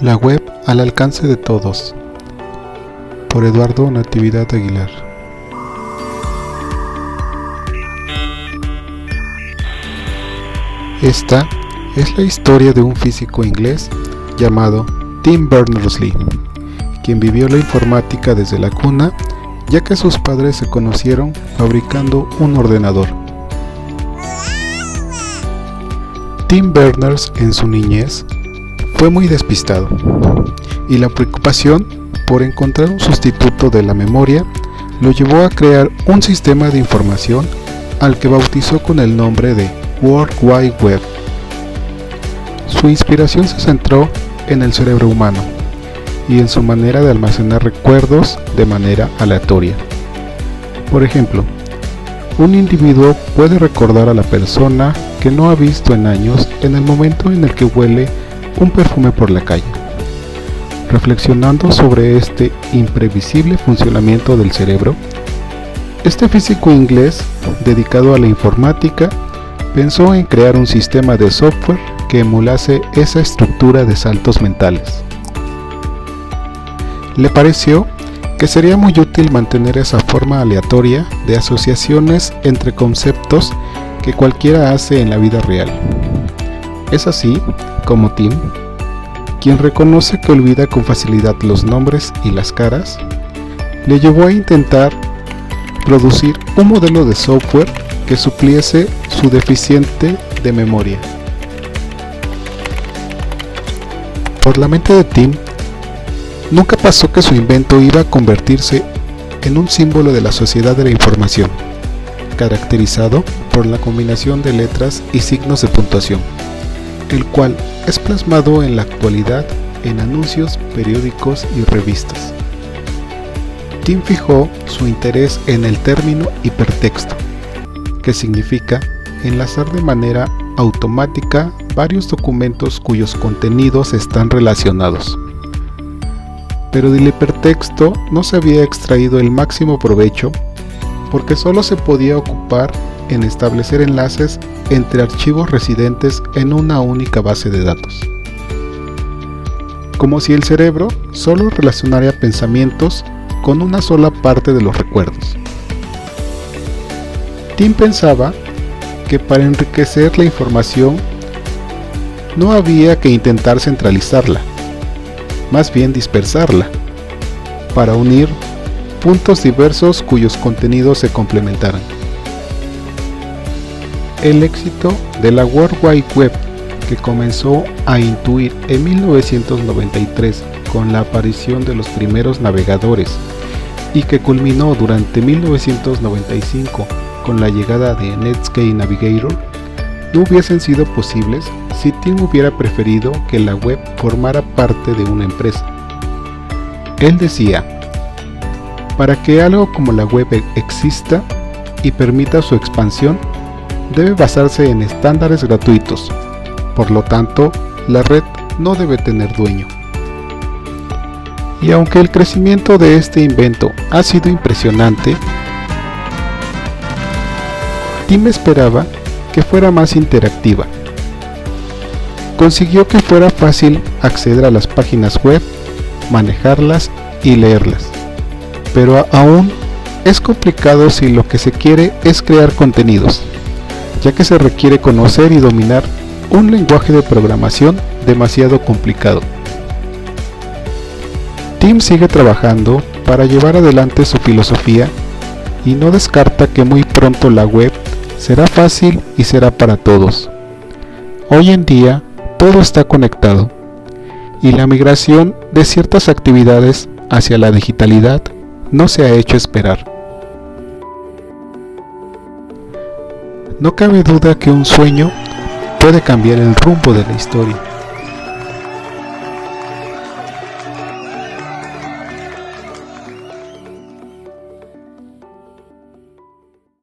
La web al alcance de todos. Por Eduardo Natividad Aguilar. Esta es la historia de un físico inglés llamado Tim Berners-Lee, quien vivió la informática desde la cuna, ya que sus padres se conocieron fabricando un ordenador. Tim Berners en su niñez fue muy despistado y la preocupación por encontrar un sustituto de la memoria lo llevó a crear un sistema de información al que bautizó con el nombre de World Wide Web. Su inspiración se centró en el cerebro humano y en su manera de almacenar recuerdos de manera aleatoria. Por ejemplo, un individuo puede recordar a la persona que no ha visto en años en el momento en el que huele un perfume por la calle. Reflexionando sobre este imprevisible funcionamiento del cerebro, este físico inglés, dedicado a la informática, pensó en crear un sistema de software que emulase esa estructura de saltos mentales. Le pareció que sería muy útil mantener esa forma aleatoria de asociaciones entre conceptos que cualquiera hace en la vida real. Es así como Tim, quien reconoce que olvida con facilidad los nombres y las caras, le llevó a intentar producir un modelo de software que supliese su deficiente de memoria. Por la mente de Tim, nunca pasó que su invento iba a convertirse en un símbolo de la sociedad de la información, caracterizado por la combinación de letras y signos de puntuación el cual es plasmado en la actualidad en anuncios, periódicos y revistas. Tim fijó su interés en el término hipertexto, que significa enlazar de manera automática varios documentos cuyos contenidos están relacionados. Pero del hipertexto no se había extraído el máximo provecho porque solo se podía ocupar en establecer enlaces entre archivos residentes en una única base de datos. Como si el cerebro solo relacionara pensamientos con una sola parte de los recuerdos. Tim pensaba que para enriquecer la información no había que intentar centralizarla, más bien dispersarla, para unir puntos diversos cuyos contenidos se complementaran. El éxito de la World Wide Web, que comenzó a intuir en 1993 con la aparición de los primeros navegadores y que culminó durante 1995 con la llegada de Netscape Navigator, no hubiesen sido posibles si Tim hubiera preferido que la web formara parte de una empresa. Él decía, para que algo como la web exista y permita su expansión, debe basarse en estándares gratuitos, por lo tanto, la red no debe tener dueño. Y aunque el crecimiento de este invento ha sido impresionante, Tim esperaba que fuera más interactiva. Consiguió que fuera fácil acceder a las páginas web, manejarlas y leerlas. Pero aún es complicado si lo que se quiere es crear contenidos ya que se requiere conocer y dominar un lenguaje de programación demasiado complicado. Tim sigue trabajando para llevar adelante su filosofía y no descarta que muy pronto la web será fácil y será para todos. Hoy en día todo está conectado y la migración de ciertas actividades hacia la digitalidad no se ha hecho esperar. No cabe duda que un sueño puede cambiar el rumbo de la historia.